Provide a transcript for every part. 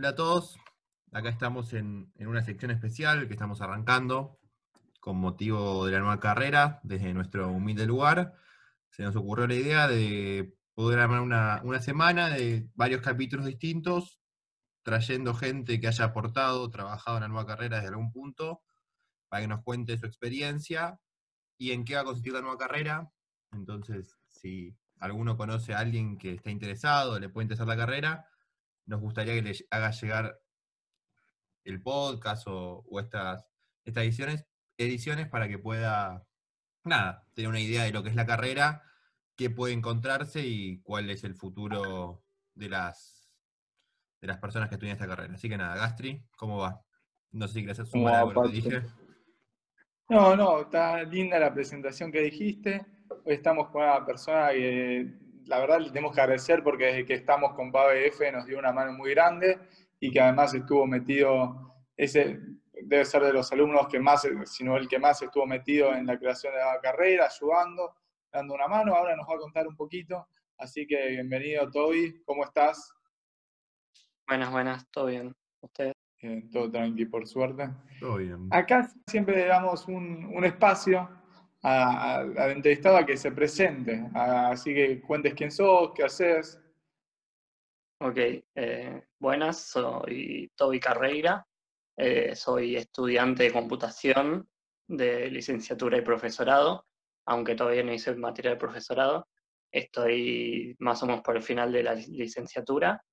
Hola a todos, acá estamos en, una sección especial que estamos arrancando con motivo de la nueva carrera desde nuestro humilde lugar. Se nos ocurrió la idea de poder armar una, una semana de varios capítulos distintos, trayendo gente que haya aportado, trabajado en la nueva carrera desde algún punto, para que nos cuente su experiencia y en qué va a consistir la nueva carrera. Entonces, si alguno conoce a alguien que está interesado, le puede interesar la carrera, nos gustaría que le haga llegar el podcast o, estas, estas ediciones, ediciones para que pueda, nada, tener una idea de lo que es la carrera, qué puede encontrarse y cuál es el futuro de las, de las personas que estudian esta carrera. Así que nada, Gastri, ¿cómo va? No sé si quieres sumar algo lo que dije. No, no, está linda la presentación que dijiste. Hoy estamos con una persona que la verdad le tenemos que agradecer porque desde que estamos con PABF nos dio una mano muy grande y que además estuvo metido, ese debe ser de los alumnos que más, sino el que más estuvo metido en la creación de la carrera, ayudando, dando una mano. Ahora nos va a contar un poquito. Así que bienvenido, Toby. ¿Cómo estás? Buenas, buenas, todo bien. ¿Ustedes? todo tranqui, por suerte. Todo bien. Acá siempre le damos un, un espacio al entrevistado a que se presente. así que cuentes quién sos, qué haces. Ok, eh, buenas, soy Toby Carreira, eh, soy estudiante de computación de licenciatura y profesorado, aunque todavía no hice materia de profesorado. Estoy más o menos por el final de la licenciatura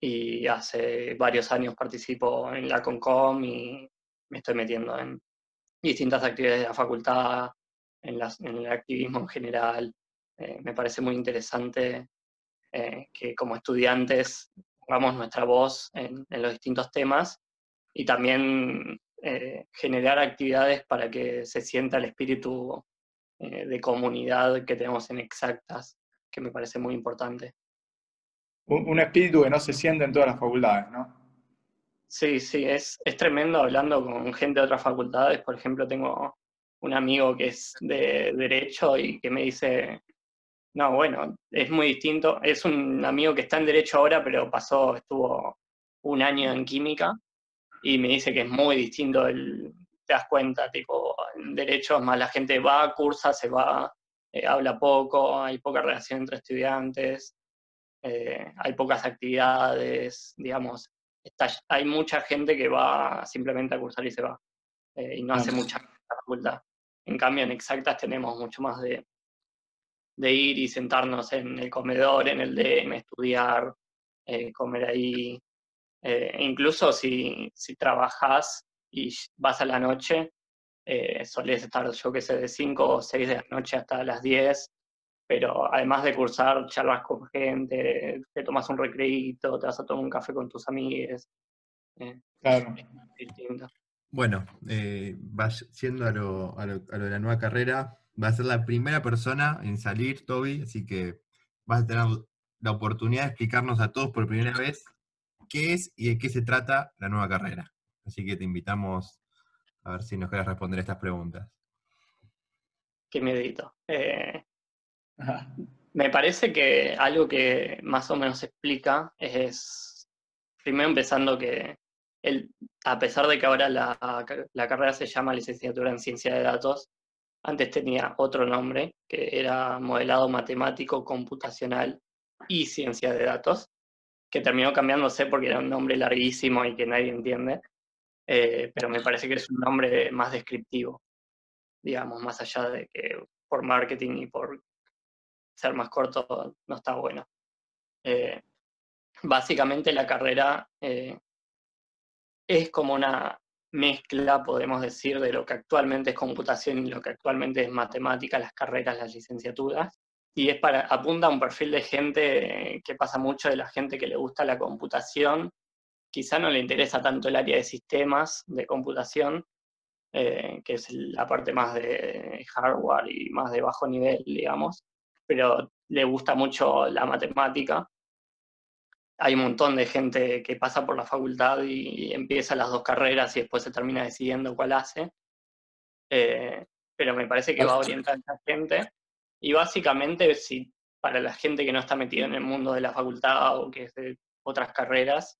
y hace varios años participo en la CONCOM y me estoy metiendo en distintas actividades de la facultad, en, el activismo en general. Eh, me parece muy interesante eh, que como estudiantes pongamos nuestra voz en, los distintos temas y también eh, generar actividades para que se sienta el espíritu de comunidad que tenemos en Exactas, que me parece muy importante. Un, un, espíritu que no se siente en todas las facultades, ¿no? Sí, sí, es, es tremendo hablando con gente de otras facultades. Por ejemplo, tengo un amigo que es de derecho y que me dice, no, bueno, es muy distinto. Es un amigo que está en derecho ahora, pero pasó, estuvo un año en química y me dice que es muy distinto el, te das cuenta, tipo, en derecho más la gente va, cursa, se va, eh, habla poco, hay poca relación entre estudiantes, eh, hay pocas actividades, digamos, hay mucha gente que va simplemente a cursar y se va, eh, y no hace mucha facultad. En cambio, en exactas tenemos mucho más de, de ir y sentarnos en el comedor, en el DM, estudiar, eh, comer ahí. Eh, incluso si, si trabajas y vas a la noche, eh, solés estar, yo que sé, de 5 o 6 de la noche hasta las 10, pero además de cursar, charlas con gente, te tomas un recreito, te vas a tomar un café con tus amigos. Eh, claro. Bueno, eh, siendo a lo, a, lo, de la nueva carrera, va a ser la primera persona en salir, Toby, así que vas a tener la oportunidad de explicarnos a todos por primera vez qué es y de qué se trata la nueva carrera. Así que te invitamos a ver si nos quieres responder estas preguntas. Qué medito. Eh, me parece que algo que más o menos explica es, primero empezando que a pesar de que ahora la, carrera se llama licenciatura en ciencia de datos, antes tenía otro nombre, que era modelado matemático computacional y ciencia de datos, que terminó cambiándose porque era un nombre larguísimo y que nadie entiende, eh, pero me parece que es un nombre más descriptivo, digamos, más allá de que por marketing y por ser más corto no está bueno. Eh, básicamente la carrera eh, es como una mezcla, podemos decir, de lo que actualmente es computación y lo que actualmente es matemática, las carreras, las licenciaturas. Y es para, apunta a un perfil de gente que pasa mucho de la gente que le gusta la computación, quizá no le interesa tanto el área de sistemas de computación, eh, que es la parte más de hardware y más de bajo nivel, digamos, pero le gusta mucho la matemática hay un montón de gente que pasa por la facultad y empieza las dos carreras y después se termina decidiendo cuál hace. Eh, pero me parece que va a orientar a esa gente. Y básicamente, si para la gente que no está metida en el mundo de la facultad o que es de otras carreras,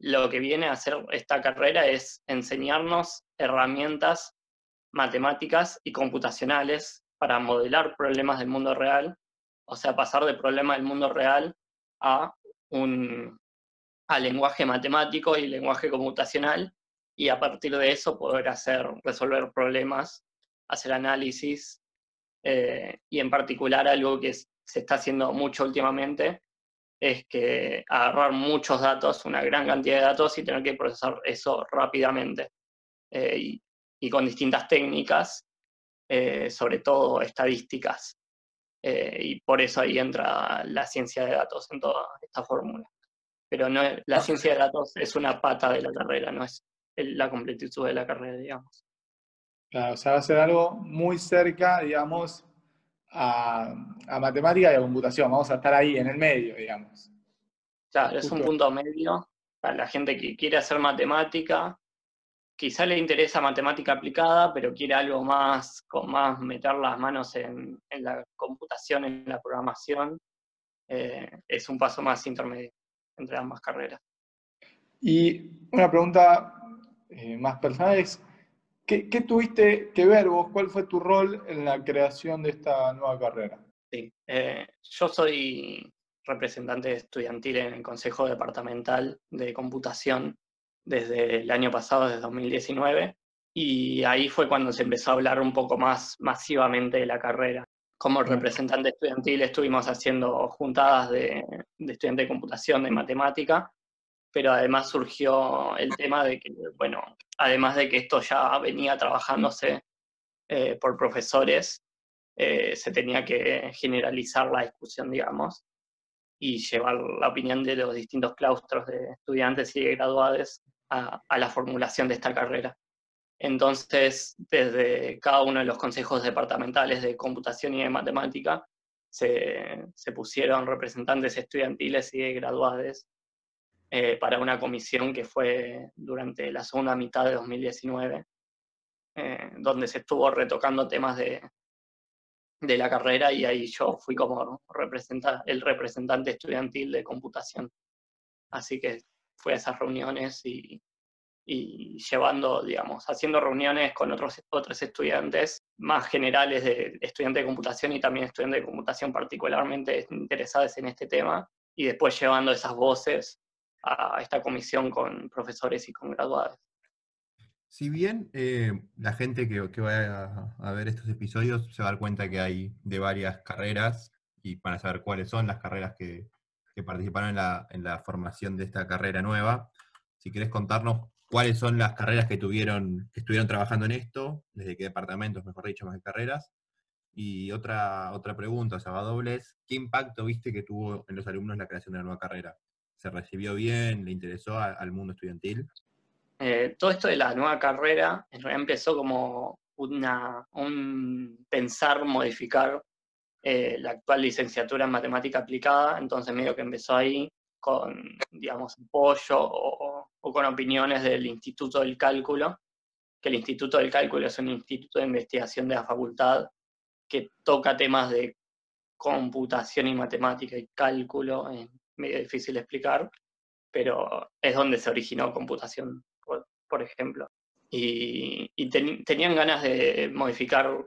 lo que viene a hacer esta carrera es enseñarnos herramientas matemáticas y computacionales para modelar problemas del mundo real, o sea, pasar de problemas del mundo real a a lenguaje matemático y lenguaje computacional y a partir de eso poder hacer resolver problemas, hacer análisis eh, y en particular algo que se está haciendo mucho últimamente es que agarrar muchos datos, una gran cantidad de datos y tener que procesar eso rápidamente eh, y, con distintas técnicas, eh, sobre todo estadísticas. Y por eso ahí entra la ciencia de datos en toda esta fórmula. Pero no, la ciencia de datos es una pata de la carrera, no es la completitud de la carrera, digamos. Claro, o sea, va a ser algo muy cerca, digamos, a, matemática y a computación. Vamos a estar ahí en el medio, digamos. Claro, es un punto medio para la gente que quiere hacer matemática. Quizá le interesa matemática aplicada, pero quiere algo más, con más meter las manos en, la computación, en la programación. Eh, es un paso más intermedio entre ambas carreras. Y una pregunta eh, más personal es, ¿Qué, tuviste que ver vos? ¿Cuál fue tu rol en la creación de esta nueva carrera? Sí, eh, yo soy representante estudiantil en el Consejo Departamental de Computación desde el año pasado, desde 2019, y ahí fue cuando se empezó a hablar un poco más masivamente de la carrera. Como representante estudiantil estuvimos haciendo juntadas de, de estudiantes de computación, de matemática, pero además surgió el tema de que, bueno, además de que esto ya venía trabajándose eh, por profesores, eh, se tenía que generalizar la discusión, digamos, y llevar la opinión de los distintos claustros de estudiantes y de graduados a, la formulación de esta carrera. Entonces, desde cada uno de los consejos departamentales de computación y de matemática, se, pusieron representantes estudiantiles y de graduados eh, para una comisión que fue durante la segunda mitad de 2019, eh, donde se estuvo retocando temas de, de la carrera y ahí yo fui como el representante estudiantil de computación. Así que fui a esas reuniones y, llevando, digamos, haciendo reuniones con otros, otros estudiantes más generales de estudiantes de computación y también estudiantes de computación particularmente interesados en este tema, y después llevando esas voces a esta comisión con profesores y con graduados. Si bien eh, la gente que, que va a, ver estos episodios se va a dar cuenta que hay de varias carreras y van a saber cuáles son las carreras que, participaron en la, en la, formación de esta carrera nueva, si querés contarnos cuáles son las carreras que tuvieron, que estuvieron trabajando en esto, desde qué departamentos, mejor dicho, más que carreras. Y otra, otra pregunta, o sea, va dobles, ¿qué impacto viste que tuvo en los alumnos la creación de la nueva carrera? se recibió bien, le interesó al mundo estudiantil? Eh, todo esto de la nueva carrera en realidad empezó como una, un pensar, modificar eh, la actual licenciatura en matemática aplicada, entonces medio que empezó ahí con, digamos, apoyo o, con opiniones del Instituto del Cálculo, que el Instituto del Cálculo es un instituto de investigación de la facultad que toca temas de computación y matemática y cálculo en medio difícil explicar, pero es donde se originó computación, por, ejemplo. Y, tenían ganas de modificar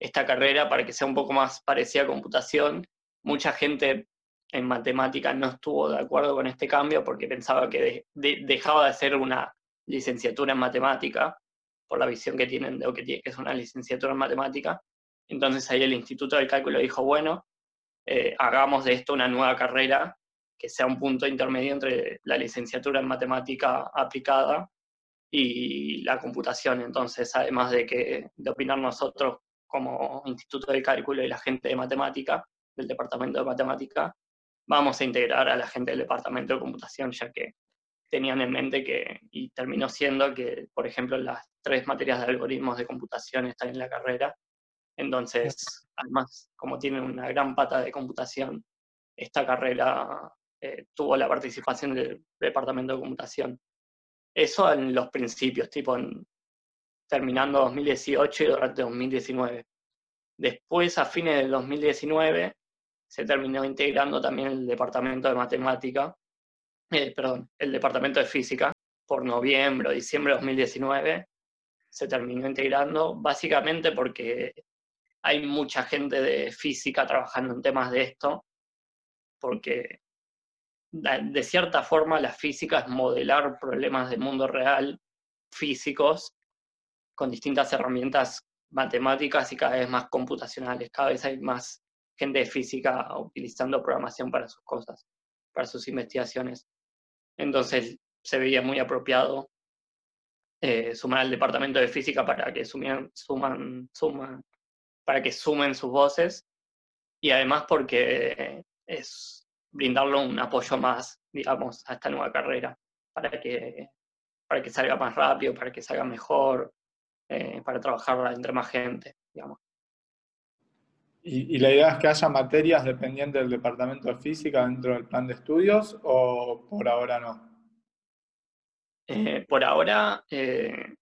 esta carrera para que sea un poco más parecida a computación. Mucha gente en matemática no estuvo de acuerdo con este cambio porque pensaba que dejaba de ser una licenciatura en matemática, por la visión que tienen de lo que, que es una licenciatura en matemática. Entonces ahí el Instituto del Cálculo dijo, bueno, eh, hagamos de esto una nueva carrera que sea un punto intermedio entre la licenciatura en matemática aplicada y la computación. Entonces, además de, que, de opinar nosotros como Instituto de Cálculo y la gente de matemática, del Departamento de Matemática, vamos a integrar a la gente del Departamento de Computación, ya que tenían en mente que, y terminó siendo que, por ejemplo, las tres materias de algoritmos de computación están en la carrera. Entonces, además, como tienen una gran pata de computación, esta carrera eh, tuvo la participación del Departamento de Computación. Eso en los principios, tipo terminando 2018 y durante 2019. Después, a fines de 2019, se terminó integrando también el Departamento de Matemática, eh, perdón, el departamento de física por noviembre o diciembre de 2019 se terminó integrando, básicamente porque hay mucha gente de física trabajando en temas de esto, porque de cierta forma la física es modelar problemas del mundo real físicos con distintas herramientas matemáticas y cada vez más computacionales. Cada vez hay más gente de física utilizando programación para sus cosas, para sus investigaciones. Entonces se veía muy apropiado eh, sumar al departamento de física para que suman, suman, suman, para que sumen sus voces y además porque es brindarle un apoyo más, digamos, a esta nueva carrera para que, para que salga más rápido, para que salga mejor, eh, para trabajar entre más gente, digamos. ¿Y, la idea es que haya materias dependientes del departamento de física dentro del plan de estudios o por ahora no? Eh, por ahora eh,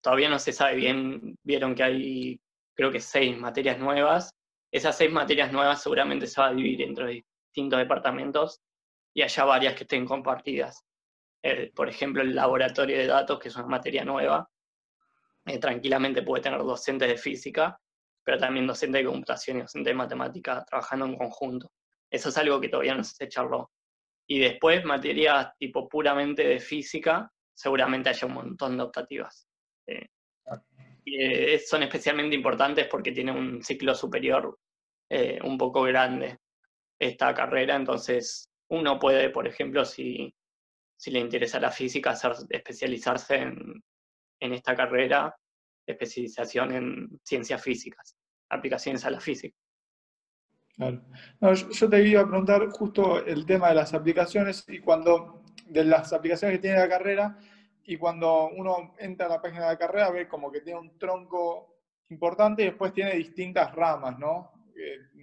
todavía no se sabe bien, vieron que hay creo que seis materias nuevas. Esas seis materias nuevas seguramente se va a dividir entre distintos departamentos y haya varias que estén compartidas. por ejemplo, el laboratorio de datos, que es una materia nueva, eh, tranquilamente puede tener docentes de física, pero también docentes de computación y docentes de matemática trabajando en conjunto. Eso es algo que todavía no se charló. Y después, materias tipo puramente de física, seguramente haya un montón de optativas. Eh, eh, son especialmente importantes porque tienen un ciclo superior un poco grande esta carrera, entonces uno puede, por ejemplo, si, si le interesa la física, hacer, especializarse en, en esta carrera especialización en ciencias físicas, aplicaciones a la física. Claro. yo, te iba a preguntar justo el tema de las aplicaciones y cuando, de las aplicaciones que tiene la carrera, y cuando uno entra a la página de la carrera ve como que tiene un tronco importante y después tiene distintas ramas, ¿no?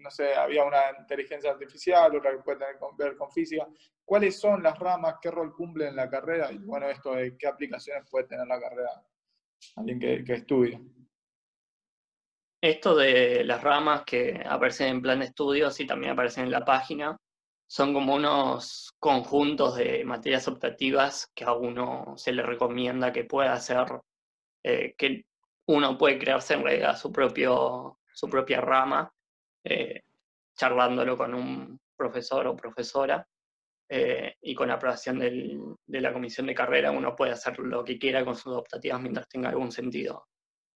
No sé, había una inteligencia artificial, otra que puede tener que ver con física. ¿Cuáles son las ramas? ¿Qué rol cumplen en la carrera? Y bueno, esto de qué aplicaciones puede tener la carrera alguien que, que estudia. Esto de las ramas que aparecen en plan de estudios y también aparecen en la página, son como unos conjuntos de materias optativas que a uno se le recomienda que pueda hacer, eh, que uno puede crearse en realidad su, propio, su propia rama, eh, charlándolo con un profesor o profesora. Eh, y con aprobación de la comisión de carrera uno puede hacer lo que quiera con sus optativas mientras tenga algún sentido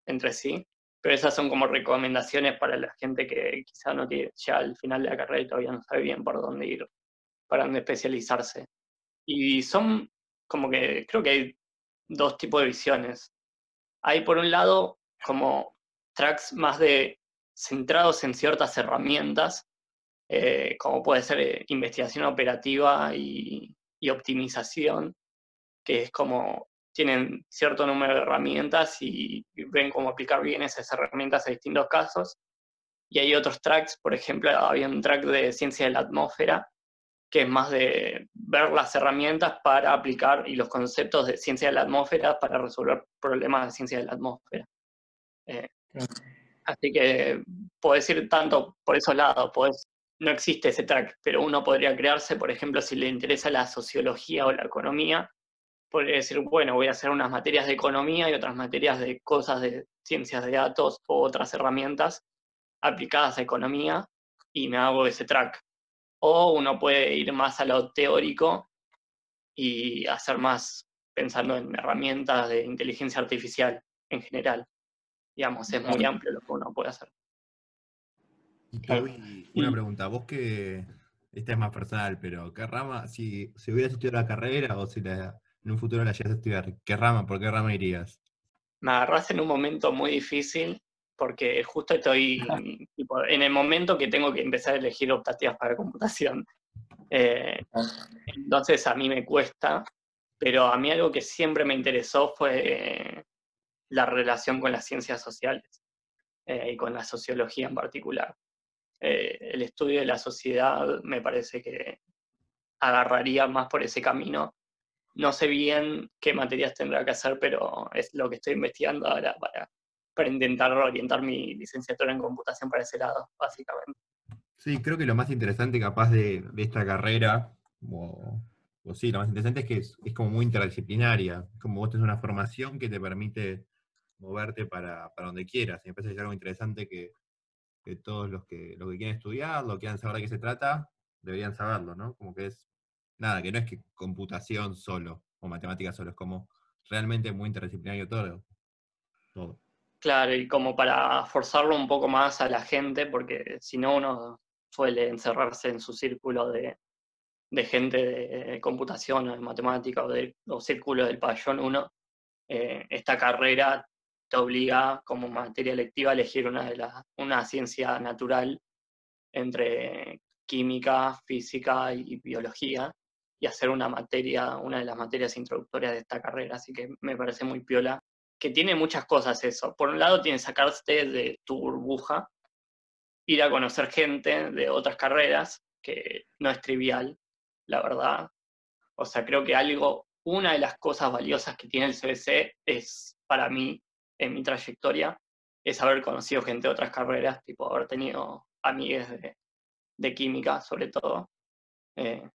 entre sí. Pero esas son como recomendaciones para la gente que quizá no tiene ya al final de la carrera y todavía no sabe bien por dónde ir, para dónde especializarse. Y son como que creo que hay dos tipos de visiones. Hay por un lado como tracks más de centrados en ciertas herramientas eh, como puede ser eh, investigación operativa y, optimización, que es como tienen cierto número de herramientas y ven cómo aplicar bien esas herramientas a distintos casos. Y hay otros tracks, por ejemplo, había un track de ciencia de la atmósfera, que es más de ver las herramientas para aplicar y los conceptos de ciencia de la atmósfera para resolver problemas de ciencia de la atmósfera. Eh, así que puedes ir tanto por esos lados, puedes no existe ese track, pero uno podría crearse, por ejemplo, si le interesa la sociología o la economía, podría decir, bueno, voy a hacer unas materias de economía y otras materias de cosas de ciencias de datos o otras herramientas aplicadas a economía y me hago ese track. O uno puede ir más a lo teórico y hacer más pensando en herramientas de inteligencia artificial en general. Digamos, es muy amplio lo que uno puede hacer. Una pregunta, vos que, esta es más personal, pero ¿qué rama, si, si hubieras estudiado la carrera o si en un futuro la llegas a estudiar, ¿qué rama, por qué rama irías? Me agarras en un momento muy difícil porque justo estoy en el momento que tengo que empezar a elegir optativas para computación. Eh, entonces a mí me cuesta, pero a mí algo que siempre me interesó fue la relación con las ciencias sociales eh, y con la sociología en particular. Eh, el estudio de la sociedad me parece que agarraría más por ese camino. No sé bien qué materias tendrá que hacer, pero es lo que estoy investigando ahora para, para intentar orientar mi licenciatura en computación para ese lado, básicamente. Sí, creo que lo más interesante capaz de, esta carrera, o, pues sí, lo más interesante es que es, como muy interdisciplinaria, como vos tenés una formación que te permite moverte para, donde quieras. Y me parece que es algo interesante que, todos los que, los que quieren estudiar, lo que quieran saber de qué se trata, deberían saberlo, ¿no? Como que es, nada, que no es que computación solo, o matemáticas solo, es como realmente muy interdisciplinario todo. Claro, y como para forzarlo un poco más a la gente, porque si no uno suele encerrarse en su círculo de, gente de computación o de matemática o, de, círculo del pabellón 1, eh, esta carrera te obliga como materia electiva a elegir una, de las, una ciencia natural entre química, física y biología y hacer una materia, una de las materias introductorias de esta carrera, así que me parece muy piola, que tiene muchas cosas eso. Por un lado tiene sacarte de tu burbuja, ir a conocer gente de otras carreras, que no es trivial, la verdad. O sea, creo que algo, una de las cosas valiosas que tiene el CBC es, para mí, en mi trayectoria, es haber conocido gente de otras carreras, tipo haber tenido amigues de, química, sobre todo. Eh,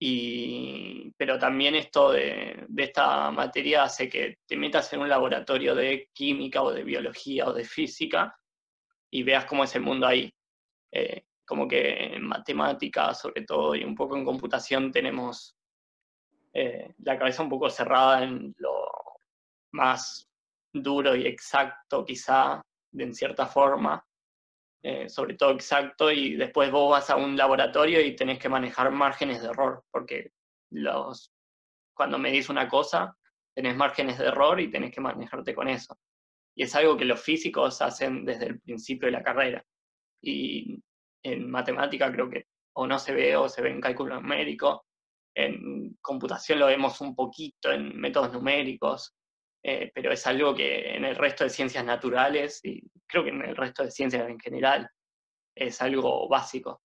y, pero también esto de, esta materia hace que te metas en un laboratorio de química o de biología o de física y veas cómo es el mundo ahí. Eh, como que en matemática, sobre todo, y un poco en computación, tenemos eh, la cabeza un poco cerrada en lo más duro y exacto, quizá, de en cierta forma, eh, sobre todo exacto, y después vos vas a un laboratorio y tenés que manejar márgenes de error, porque los, cuando medís una cosa, tenés márgenes de error y tenés que manejarte con eso. Y es algo que los físicos hacen desde el principio de la carrera. Y en matemática creo que o no se ve o se ve en cálculo numérico. En computación lo vemos un poquito en métodos numéricos, eh, pero es algo que en el resto de ciencias naturales y creo que en el resto de ciencias en general es algo básico.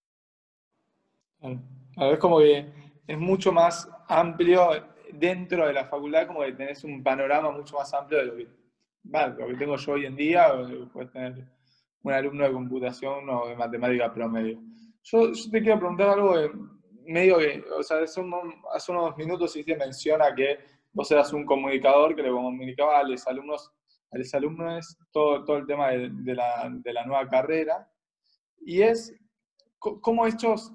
es como que es mucho más amplio dentro de la facultad, como que tenés un panorama mucho más amplio de lo que, lo que tengo yo hoy en día, o lo que puedes tener un alumno de computación o de matemática promedio. Yo, yo te quiero preguntar algo de medio que, o sea, hace unos, minutos sí se menciona que vos eras un comunicador que le comunicaba a los alumnos, a los alumnos todo, todo el tema de, la, de la nueva carrera, y es cómo estos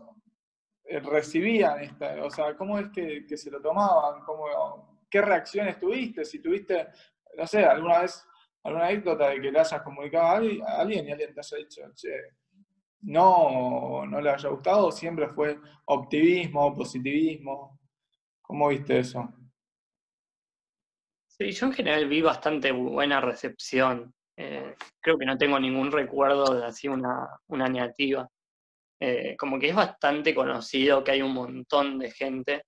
eh, recibían esta, o sea, cómo es que, que se lo tomaban, cómo, qué reacciones tuviste, si tuviste, no sé, alguna vez, alguna anécdota de que le hayas comunicado a alguien y alguien te haya dicho, che, no, no le haya gustado, siempre fue optimismo, positivismo, ¿cómo viste eso? Sí, yo en general vi bastante buena recepción. Eh, creo que no tengo ningún recuerdo de así una, una negativa. Eh, como que es bastante conocido que hay un montón de gente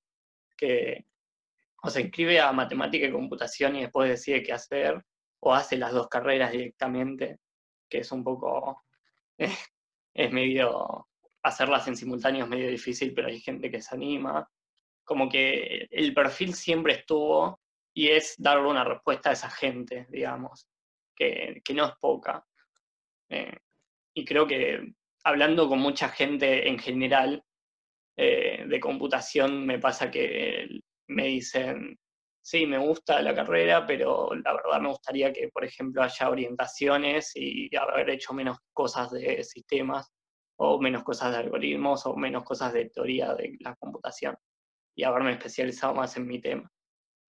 que o se inscribe a matemática y computación y después decide qué hacer, o hace las dos carreras directamente, que es un poco, es medio, hacerlas en simultáneo es medio difícil, pero hay gente que se anima. Como que el perfil siempre estuvo y es darle una respuesta a esa gente, digamos, que, no es poca. Eh, y creo que hablando con mucha gente en general eh, de computación, me pasa que me dicen, sí, me gusta la carrera, pero la verdad me gustaría que, por ejemplo, haya orientaciones y haber hecho menos cosas de sistemas, o menos cosas de algoritmos, o menos cosas de teoría de la computación, y haberme especializado más en mi tema.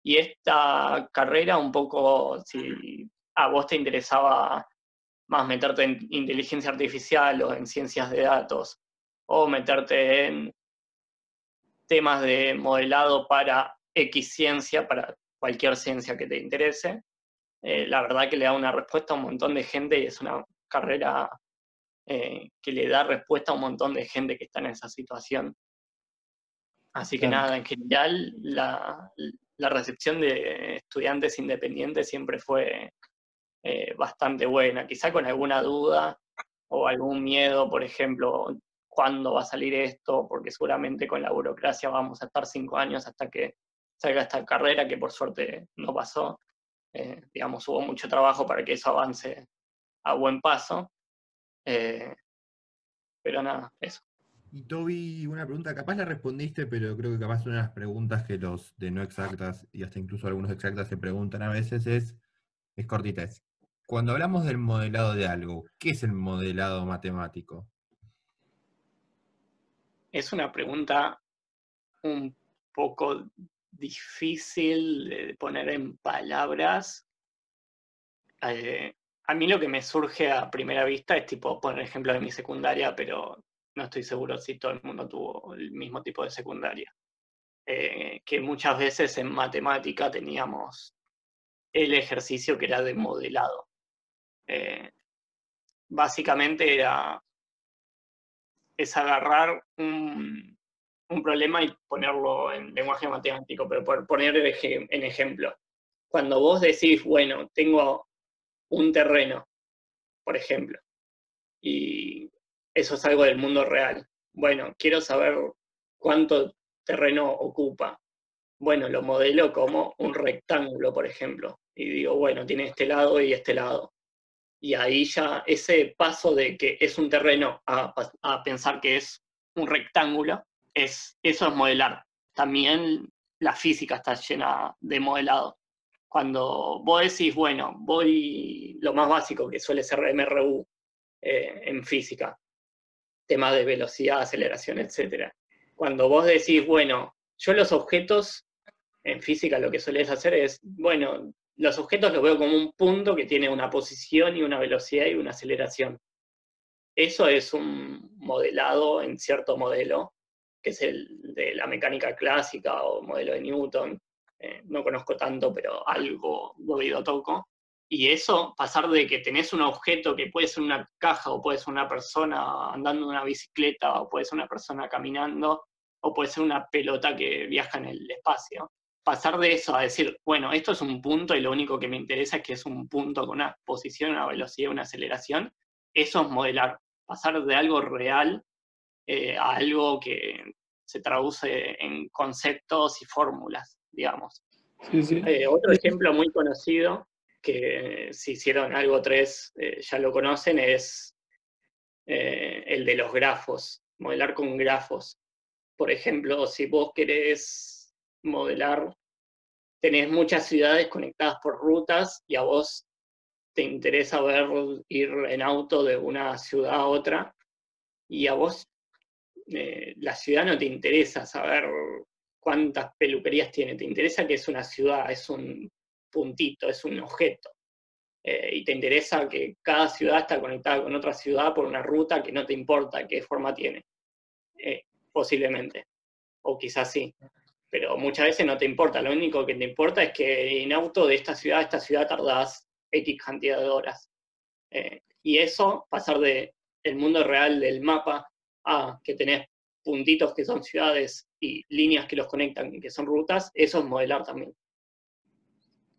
Y esta carrera, un poco, si a vos te interesaba más meterte en inteligencia artificial o en ciencias de datos, o meterte en temas de modelado para X ciencia, para cualquier ciencia que te interese, eh, la verdad que le da una respuesta a un montón de gente y es una carrera eh, que le da respuesta a un montón de gente que está en esa situación. Así que nada, en general la, la recepción de estudiantes independientes siempre fue eh, bastante buena, quizá con alguna duda o algún miedo, por ejemplo, cuándo va a salir esto, porque seguramente con la burocracia vamos a estar cinco años hasta que salga esta carrera, que por suerte no pasó. Eh, digamos, hubo mucho trabajo para que eso avance a buen paso. Eh, pero nada, eso. Y Toby, una pregunta, capaz la respondiste, pero creo que capaz una de las preguntas que los de no exactas y hasta incluso algunos exactas se preguntan a veces es, es cortita, es, cuando hablamos del modelado de algo, ¿qué es el modelado matemático? Es una pregunta un poco difícil de poner en palabras. Eh, a mí lo que me surge a primera vista es tipo poner ejemplo de mi secundaria, pero no estoy seguro si todo el mundo tuvo el mismo tipo de secundaria. Eh, que muchas veces en matemática teníamos el ejercicio que era de modelado. Eh, básicamente era es agarrar un, problema y ponerlo en lenguaje matemático, pero por poner en ejemplo. Cuando vos decís, bueno, tengo un terreno, por ejemplo, y eso es algo del mundo real. Bueno, quiero saber cuánto terreno ocupa. Bueno, lo modelo como un rectángulo, por ejemplo, y digo, bueno, tiene este lado y este lado. Y ahí ya ese paso de que es un terreno a, pensar que es un rectángulo, es, eso es modelar. También la física está llena de modelado. Cuando vos decís, bueno, voy lo más básico que suele ser MRU eh, en física, tema de velocidad, aceleración, etc. Cuando vos decís, bueno, yo los objetos, en física lo que sueles hacer es, bueno, los objetos los veo como un punto que tiene una posición y una velocidad y una aceleración. Eso es un modelado en cierto modelo, que es el de la mecánica clásica o modelo de Newton. Eh, no conozco tanto, pero algo oído toco. Y eso, pasar de que tenés un objeto que puede ser una caja o puede ser una persona andando en una bicicleta o puede ser una persona caminando o puede ser una pelota que viaja en el espacio. Pasar de eso a decir, bueno, esto es un punto y lo único que me interesa es que es un punto con una posición, una velocidad, una aceleración, eso es modelar. Pasar de algo real eh, a algo que se traduce en conceptos y fórmulas, digamos. Eh, otro ejemplo muy conocido que si hicieron algo 3 eh, ya lo conocen, es eh, el de los grafos, modelar con grafos. Por ejemplo, si vos querés modelar, tenés muchas ciudades conectadas por rutas y a vos te interesa ver ir en auto de una ciudad a otra y a vos eh, la ciudad no te interesa saber cuántas peluquerías tiene, te interesa que es una ciudad, es un puntito, es un objeto. Eh, y te interesa que cada ciudad está conectada con otra ciudad por una ruta que no te importa qué forma tiene. Eh, posiblemente. O quizás sí. Pero muchas veces no te importa. Lo único que te importa es que en auto de esta ciudad a esta ciudad tardás X cantidad de horas. Eh, y eso, pasar de el mundo real del mapa a que tenés puntitos que son ciudades y líneas que los conectan, que son rutas, eso es modelar también.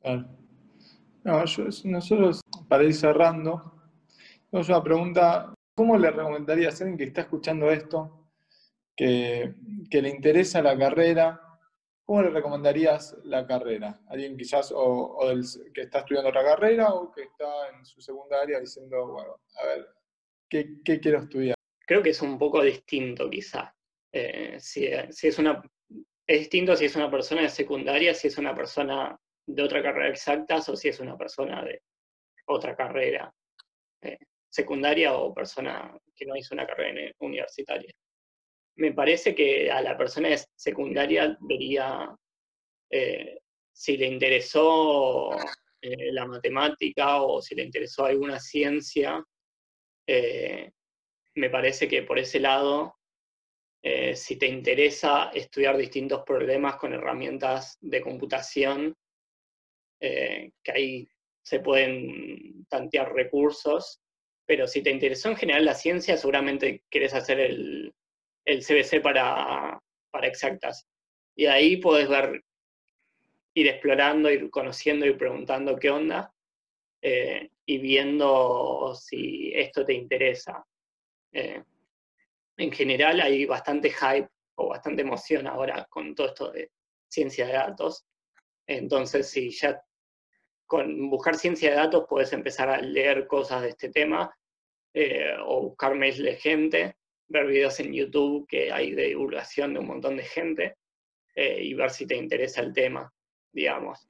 No, nosotros, para ir cerrando, tenemos una pregunta, ¿cómo le recomendarías a alguien que está escuchando esto, que, le interesa la carrera, ¿cómo le recomendarías la carrera? Alguien quizás o, que está estudiando otra carrera o que está en su secundaria diciendo, bueno, a ver, ¿qué, quiero estudiar? Creo que es un poco distinto quizá. Eh, si, si, es una, es distinto si es una persona de secundaria, si es una persona de otra carrera exactas o si es una persona de otra carrera eh, secundaria o persona que no hizo una carrera universitaria. Me parece que a la persona secundaria vería eh, si le interesó eh, la matemática o si le interesó alguna ciencia. me parece que por ese lado si te interesa estudiar distintos problemas con herramientas de computación, eh, que ahí se pueden tantear recursos, pero si te interesó en general la ciencia, seguramente querés hacer el, el CBC para, para exactas. Y ahí podés ver, ir explorando, ir conociendo, ir preguntando qué onda, eh, y viendo si esto te interesa. Eh, en general hay bastante hype o bastante emoción ahora con todo esto de ciencia de datos. Entonces, si ya con buscar ciencia de datos puedes empezar a leer cosas de este tema eh, o buscar mails de gente ver videos en YouTube que hay de divulgación de un montón de gente eh, y ver si te interesa el tema, digamos.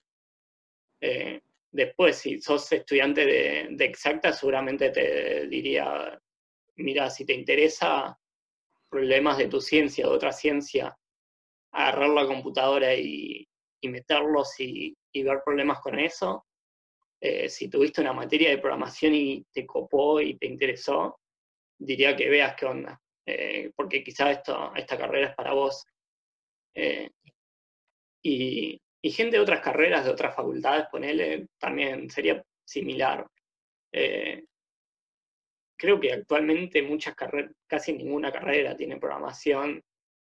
Eh, después, si sos estudiante de, de, exacta, seguramente te diría, mira, si te interesa problemas de tu ciencia, de otra ciencia, agarrar la computadora y, meterlos y, ver problemas con eso. Eh, si tuviste una materia de programación y te copó y te interesó, diría que veas qué onda, porque quizás esta carrera es para vos. Eh, y, gente de otras carreras, de otras facultades, ponele, también sería similar. Eh, creo que actualmente muchas carreras, casi ninguna carrera tiene programación,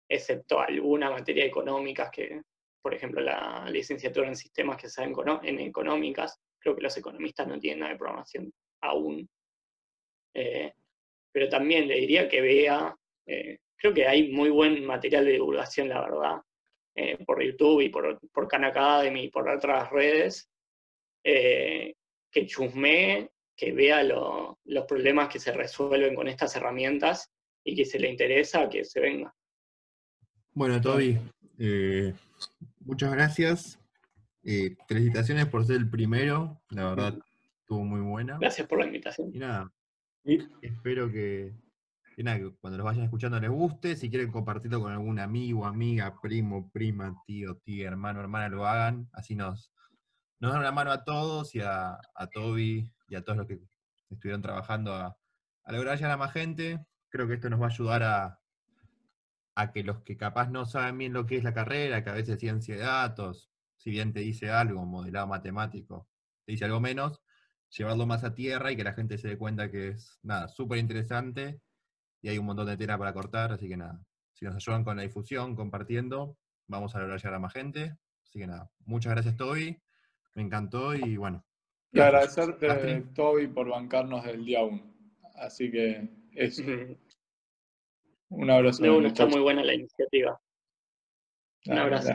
excepto alguna materia económica que, por ejemplo, la licenciatura en sistemas que se en económicas, creo que los economistas no tienen nada de programación aún. Eh, pero también le diría que vea creo que hay muy buen material de divulgación, la verdad, eh, por YouTube y por, por Khan Academy y por otras redes, eh, que chusme, que vea los problemas que se resuelven con estas herramientas y que se le interesa que se venga. Bueno, Toby, eh, muchas gracias. Felicitaciones por ser el primero, la verdad, estuvo muy buena. Gracias por la invitación. Y nada, espero que, que cuando los vayan escuchando les guste, si quieren compartirlo con algún amigo, amiga, primo, prima, tío, tía, hermano, hermana, lo hagan, así nos, nos dan una mano a todos y a, Toby y a todos los que estuvieron trabajando a, lograr llegar a más gente. Creo que esto nos va a ayudar a, a que los que capaz no saben bien lo que es la carrera, que a veces ciencia de datos, si bien te dice algo, modelado matemático, te dice algo menos, llevarlo más a tierra y que la gente se dé cuenta que es, nada, súper interesante y hay un montón de tela para cortar, así que nada, si nos ayudan con la difusión, compartiendo, vamos a lograr llegar a más gente. Así que nada, muchas gracias Toby, me encantó y bueno. Y agradecerte, Toby, por bancarnos del día 1. Así que es un abrazo. está muy buena la iniciativa. Un abrazo.